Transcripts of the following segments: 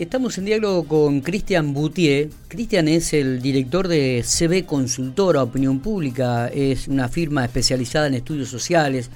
Estamos en diálogo con Cristian Boutier. Cristian es el director de CB Consultora Opinión Pública, es una firma especializada en estudios sociales.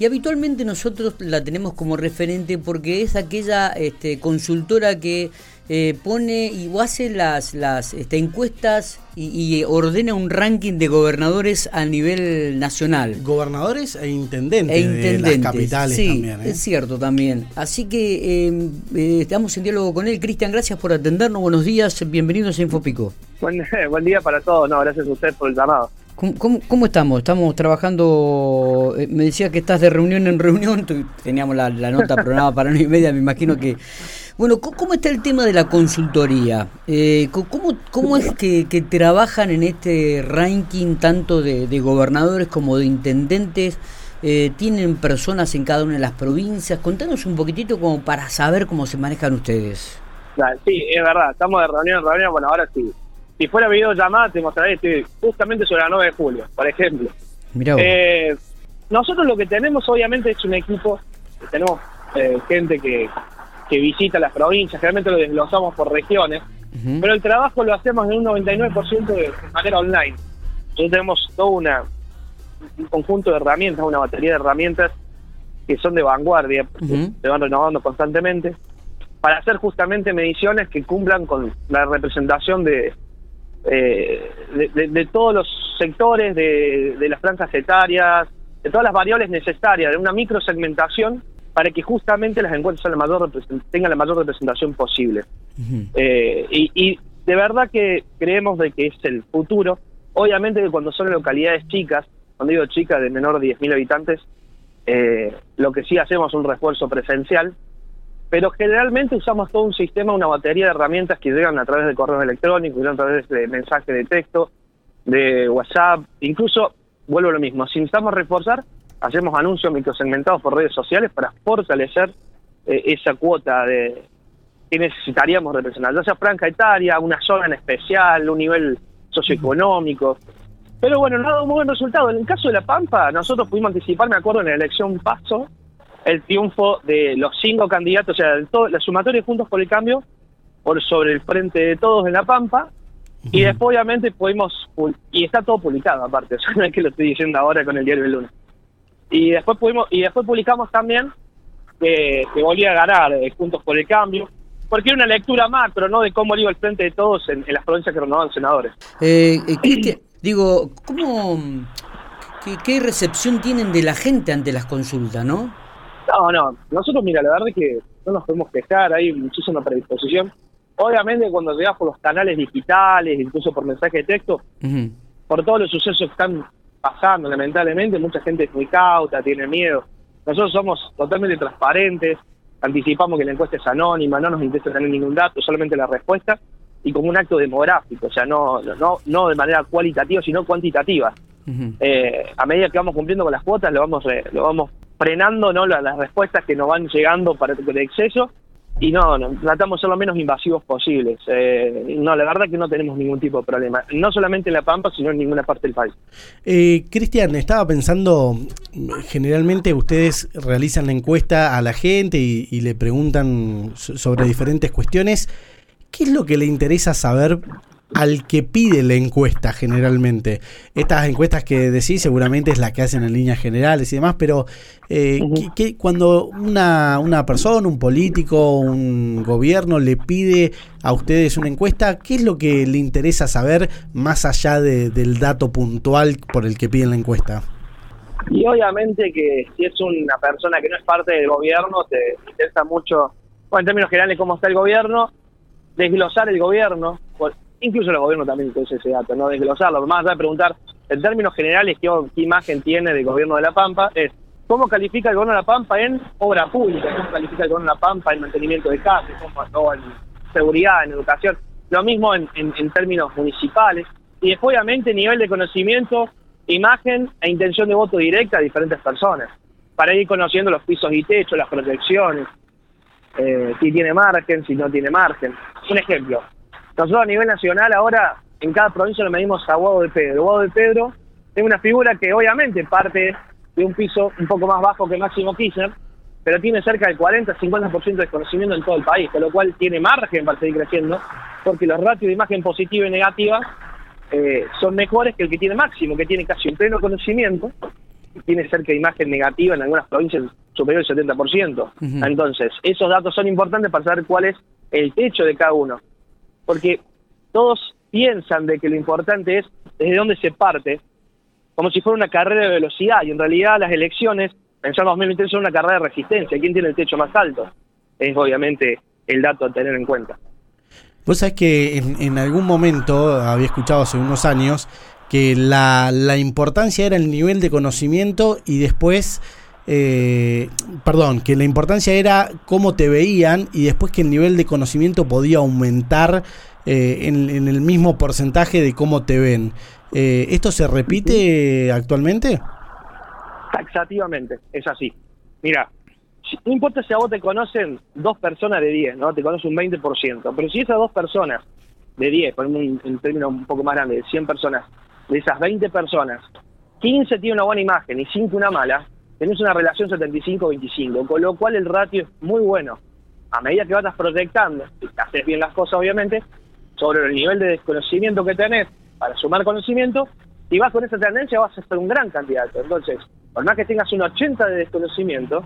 Y habitualmente nosotros la tenemos como referente porque es aquella este, consultora que eh, pone y hace las, las este, encuestas y, ordena un ranking de gobernadores a nivel nacional. Gobernadores e intendentes, e de las capitales sí, también. ¿eh? Es cierto también. Así que em, eh, estamos en diálogo con él. Cristian, gracias por atendernos. Buenos días, bienvenidos a Infopico. Buen, buen día para todos. No, gracias a usted por el llamado. ¿Cómo, estamos? Estamos trabajando, eh, me decía que estás de reunión en reunión, teníamos la, nota programada para una y media, me imagino que... Bueno, ¿cómo está el tema de la consultoría? Eh, ¿cómo, ¿Cómo es que, trabajan en este ranking tanto de, gobernadores como de intendentes? Eh, ¿Tienen personas en cada una de las provincias? Contanos un poquitito como para saber cómo se manejan ustedes. Sí, es verdad, estamos de reunión en reunión, bueno, ahora sí si fuera videollamada, te mostraré justamente sobre la 9 de julio, por ejemplo. Eh, nosotros lo que tenemos, obviamente, es un equipo, tenemos eh, gente que, que visita las provincias, realmente lo desglosamos por regiones, pero el trabajo lo hacemos en un 99% de manera online. Nosotros tenemos todo una, un conjunto de herramientas, una batería de herramientas que son de vanguardia, se van renovando constantemente, para hacer justamente mediciones que cumplan con la representación de, eh, de, todos los sectores, de, las franjas etarias, de todas las variables necesarias, de una microsegmentación para que justamente las encuestas la mayor tengan la mayor representación posible. Eh, y, de verdad que creemos de que es el futuro. Obviamente que cuando son localidades chicas, cuando digo chicas de menor de 10.000 habitantes, eh, lo que sí hacemos es un refuerzo presencial, pero generalmente usamos todo un sistema, una batería de herramientas que llegan a través de correos electrónicos, llegan a través de mensajes de texto, de WhatsApp, incluso, vuelvo a lo mismo, si necesitamos reforzar, hacemos anuncios microsegmentados por redes sociales para fortalecer eh, esa cuota de que necesitaríamos representar, ya sea franja etaria, una zona en especial, un nivel socioeconómico. Pero bueno, no ha dado un buen resultado. En el caso de La Pampa, nosotros pudimos anticipar, me acuerdo, en la elección Paso, el triunfo de los cinco candidatos, o sea, todo, la sumatoria Juntos por el Cambio, por sobre el frente de todos en La Pampa, y después obviamente pudimos, y está todo publicado aparte, o sea, no es que lo estoy diciendo ahora con el diario del lunes. Y después pudimos, y después publicamos también que, que volvía a ganar eh, Juntos por el Cambio, porque era una lectura macro, ¿no? De cómo iba el frente de todos en, las provincias que renovaban senadores. Eh, eh digo, ¿cómo, qué, qué recepción tienen de la gente ante las consultas, no? No, no, nosotros mira, la verdad es que no nos podemos quejar, hay muchísima predisposición. Obviamente cuando llegas por los canales digitales, incluso por mensaje de texto, por todos los sucesos que están pasando, lamentablemente, mucha gente es muy cauta, tiene miedo. Nosotros somos totalmente transparentes, anticipamos que la encuesta es anónima, no nos interesa tener ningún dato, solamente la respuesta, y como un acto demográfico, o sea, no, no, no de manera cualitativa, sino cuantitativa. Eh, a medida que vamos cumpliendo con las cuotas, lo vamos, lo vamos frenando ¿no? las, respuestas que nos van llegando para el exceso y no, tratamos de ser lo menos invasivos posibles. Eh, no, la verdad que no tenemos ningún tipo de problema, no solamente en La Pampa, sino en ninguna parte del país. Eh, Cristian, estaba pensando, generalmente ustedes realizan la encuesta a la gente y le preguntan sobre diferentes cuestiones. ¿Qué es lo que le interesa saber al que pide la encuesta generalmente. Estas encuestas que decís seguramente es la que hacen en líneas generales y demás, pero eh, cuando una, una persona, un político, un gobierno le pide a ustedes una encuesta, ¿qué es lo que le interesa saber más allá del dato puntual por el que piden la encuesta? Y obviamente que si es una persona que no es parte del gobierno, te interesa mucho, bueno, en términos generales, cómo está el gobierno, desglosar el gobierno, incluso el gobierno también tiene ese dato, no desglosarlo, más allá de preguntar en términos generales qué, imagen tiene del gobierno de La Pampa, es cómo califica el gobierno de La Pampa en obra pública, cómo califica el gobierno de La Pampa en mantenimiento de casas, cómo, en seguridad, en educación, lo mismo en, términos municipales, y después obviamente nivel de conocimiento, imagen e intención de voto directa a diferentes personas, para ir conociendo los pisos y techos, las proyecciones, eh, si tiene margen, si no tiene margen. Un ejemplo, nosotros a nivel nacional ahora en cada provincia lo medimos a Guado de Pedro. Guado de Pedro es una figura que obviamente parte de un piso un poco más bajo que Máximo Kirchner, pero tiene cerca del 40-50% de desconocimiento en todo el país, con lo cual tiene margen para seguir creciendo, porque los ratios de imagen positiva y negativa eh, son mejores que el que tiene máximo, que tiene casi un pleno conocimiento, tiene cerca de imagen negativa en algunas provincias superior al 70%. Entonces, esos datos son importantes para saber cuál es el techo de cada uno. Porque todos piensan de que lo importante es desde dónde se parte, como si fuera una carrera de velocidad, y en realidad las elecciones, pensando 2023, son una carrera de resistencia. ¿Quién tiene el techo más alto? Es obviamente el dato a tener en cuenta. Vos sabés que en, algún momento, había escuchado hace unos años, que la, la importancia era el nivel de conocimiento y después eh, perdón, que la importancia era cómo te veían y después que el nivel de conocimiento podía aumentar eh, en, el mismo porcentaje de cómo te ven. Eh, ¿Esto se repite actualmente? Taxativamente, es así. Mira, no importa si a vos te conocen dos personas de 10, ¿no? Te conoce un 20%, pero si esas dos personas de 10, ponemos un, término un poco más grande, de 100 personas, de esas 20 personas, 15 tienen una buena imagen y 5 una mala, tenés una relación 75-25, con lo cual el ratio es muy bueno. A medida que vas proyectando, y haces bien las cosas obviamente, sobre el nivel de desconocimiento que tenés para sumar conocimiento, y vas con esa tendencia vas a ser un gran candidato. Entonces, por más que tengas un 80 de desconocimiento,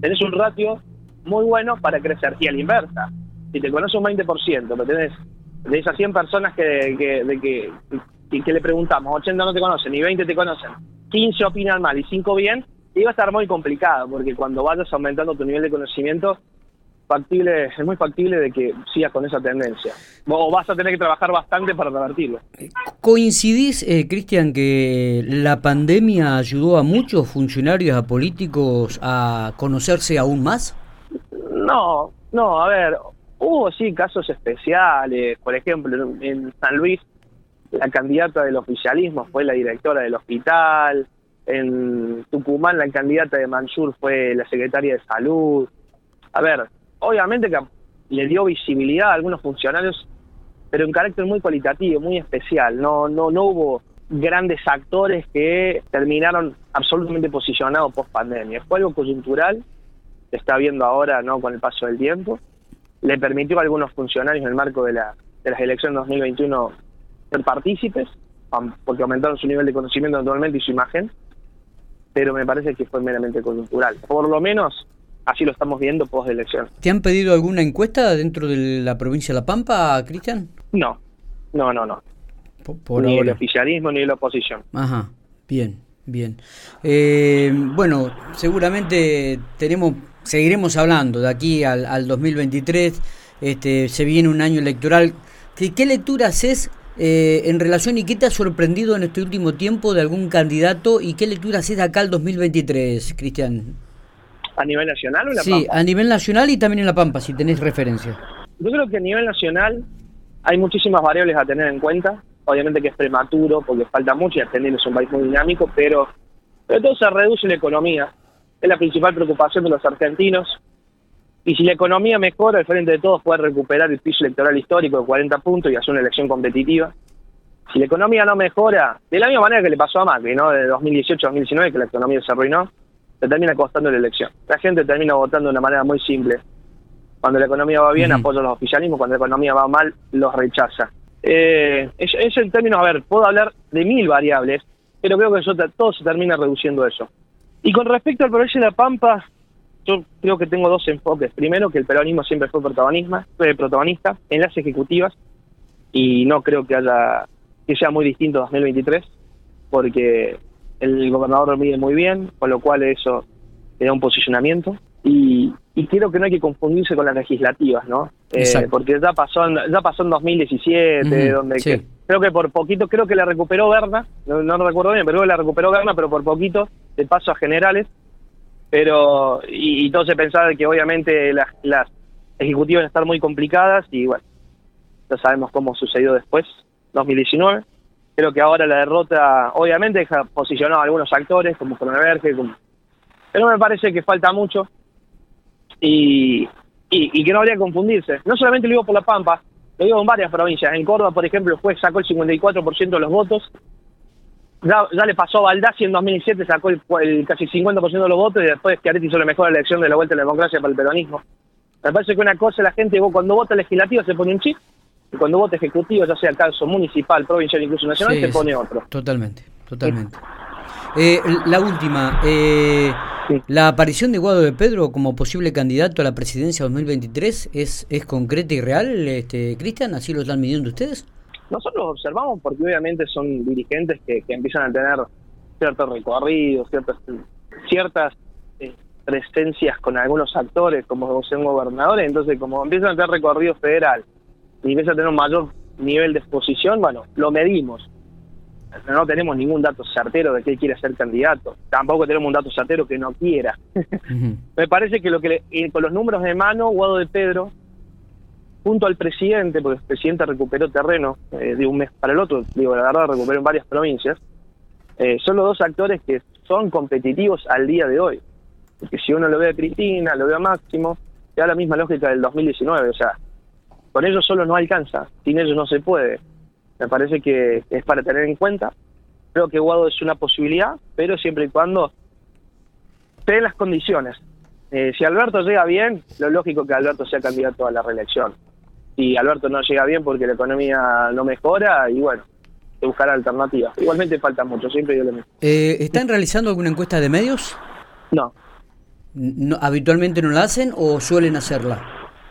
tenés un ratio muy bueno para crecer. Y a la inversa, si te conoces un 20%, pero tenés de esas 100 personas que, que, de que, que, le preguntamos, 80 no te conocen y 20 te conocen, 15 opinan mal y 5 bien, va a estar muy complicado, porque cuando vayas aumentando tu nivel de conocimiento, factible, es muy factible de que sigas con esa tendencia. O vas a tener que trabajar bastante para revertirlo. ¿Coincidís, eh, Cristian, que la pandemia ayudó a muchos funcionarios, a políticos, a conocerse aún más? No, no, a ver, hubo sí casos especiales. Por ejemplo, en San Luis, la candidata del oficialismo fue la directora del hospital. En Tucumán la candidata de Mansur fue la secretaria de salud. A ver, obviamente que le dio visibilidad a algunos funcionarios, pero en carácter muy cualitativo, muy especial. No, no, no hubo grandes actores que terminaron absolutamente posicionados post pandemia. Fue algo coyuntural, se está viendo ahora no con el paso del tiempo. Le permitió a algunos funcionarios en el marco de, la, de las elecciones 2021 ser partícipes, porque aumentaron su nivel de conocimiento naturalmente y su imagen pero me parece que fue meramente coyuntural. Por lo menos así lo estamos viendo post elección. ¿Te han pedido alguna encuesta dentro de la provincia de La Pampa, Cristian? No, no, no, no. ni el oficialismo ni la oposición. Ajá, bien, bien. Eh, bueno, seguramente tenemos, seguiremos hablando de aquí al, al 2023. Este, se viene un año electoral. ¿Qué, qué lecturas es eh, en relación y qué te ha sorprendido en este último tiempo de algún candidato y qué lectura haces de acá al 2023, Cristian. ¿A nivel nacional o en La Pampa? Sí, a nivel nacional y también en La Pampa, si tenés referencia. Yo creo que a nivel nacional hay muchísimas variables a tener en cuenta. Obviamente que es prematuro porque falta mucho y Argentina es un país muy dinámico, pero, pero todo se reduce la economía. Es la principal preocupación de los argentinos. Y si la economía mejora, el Frente de Todos puede recuperar el piso electoral histórico de 40 puntos y hacer una elección competitiva. Si la economía no mejora, de la misma manera que le pasó a Macri, ¿no? De 2018 a 2019, que la economía se arruinó, se termina costando la elección. La gente termina votando de una manera muy simple. Cuando la economía va bien, apoya los oficialismos, cuando la economía va mal, los rechaza. Eh, es, es, el término, a ver, puedo hablar de mil variables, pero creo que eso, todo se termina reduciendo eso. Y con respecto al proyecto de La Pampa, yo creo que tengo dos enfoques. Primero, que el peronismo siempre fue protagonista, fue protagonista en las ejecutivas y no creo que haya que sea muy distinto 2023 porque el gobernador lo mide muy bien, con lo cual eso le da un posicionamiento y, creo que no hay que confundirse con las legislativas, ¿no? Eh, porque ya pasó en, ya pasó en 2017, donde creo que por poquito, creo que la recuperó Berna, no, no recuerdo bien, pero la recuperó Berna, pero por poquito, de paso a generales, pero y, todo se pensaba que obviamente las, las ejecutivas van a estar muy complicadas y bueno, ya sabemos cómo sucedió después, 2019. Creo que ahora la derrota obviamente deja posicionado a algunos actores como Cronenberg, como... pero me parece que falta mucho y, y, que no habría que confundirse. No solamente lo digo por La Pampa, lo digo en varias provincias. En Córdoba, por ejemplo, el juez sacó el 54% de los votos ya, le pasó a Baldassi en 2007, sacó el, casi 50% de los votos y después Chiaretti hizo la mejor elección de la vuelta a la democracia para el peronismo. Me parece que una cosa la gente, cuando vota legislativo se pone un chip y cuando vota ejecutivo, ya sea el caso municipal, provincial, incluso nacional, se pone otro. Totalmente, totalmente. Eh, la última, eh, la aparición de Guado de Pedro como posible candidato a la presidencia 2023 es, es concreta y real, este, Cristian, así lo están midiendo ustedes. Nosotros observamos porque obviamente son dirigentes que, empiezan a tener ciertos recorridos, ciertas, ciertas eh, presencias con algunos actores como son gobernadores, entonces como empiezan a tener recorrido federal y empiezan a tener un mayor nivel de exposición, bueno, lo medimos no tenemos ningún dato certero de que él quiere ser candidato. Tampoco tenemos un dato certero que no quiera. Me parece que lo que con los números de mano, Guado de Pedro, junto al presidente, porque el presidente recuperó terreno eh, de un mes para el otro, digo, la verdad recuperó en varias provincias, eh, son los dos actores que son competitivos al día de hoy. Porque si uno lo ve a Cristina, lo ve a Máximo, da la misma lógica del 2019, o sea, con ellos solo no alcanza, sin ellos no se puede. Me parece que es para tener en cuenta. Creo que Guado es una posibilidad, pero siempre y cuando den las condiciones. Eh, si Alberto llega bien, lo lógico que Alberto sea candidato a la reelección. Si Alberto no llega bien porque la economía no mejora, y bueno, se buscará alternativas. Igualmente falta mucho, siempre digo lo mismo. Eh, ¿Están realizando alguna encuesta de medios? No. no. ¿Habitualmente no la hacen o suelen hacerla?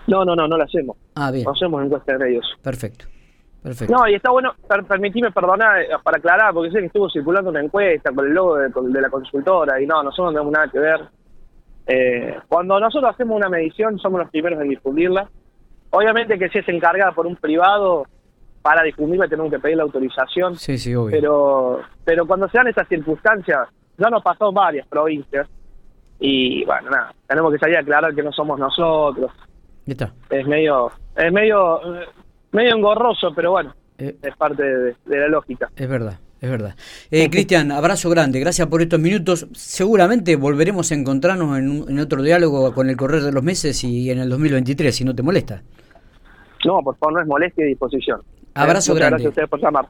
No, no, no, no la hacemos. Ah, bien. No hacemos encuesta de medios. Perfecto. No, y está bueno, per, permitime perdonar eh, para aclarar, porque sé que estuvo circulando una encuesta con el logo de, la consultora y no, nosotros no tenemos nada que ver. Eh, cuando nosotros hacemos una medición, somos los primeros en difundirla. Obviamente que si es encargada por un privado, para difundirla tenemos que pedir la autorización. Sí, sí, obvio. Pero, pero cuando se dan estas circunstancias, ya nos pasó en varias provincias. Y bueno, nada, tenemos que salir a aclarar que no somos nosotros. Está. Es medio, es medio, medio engorroso, pero bueno, eh, es parte de, la lógica. Es verdad. Es verdad. Eh, Cristian, abrazo grande, gracias por estos minutos. Seguramente volveremos a encontrarnos en, otro diálogo con el correr de los meses y en el 2023, si no te molesta. No, por favor, no es molestia y disposición. Abrazo grande. Gracias a ustedes por llamar.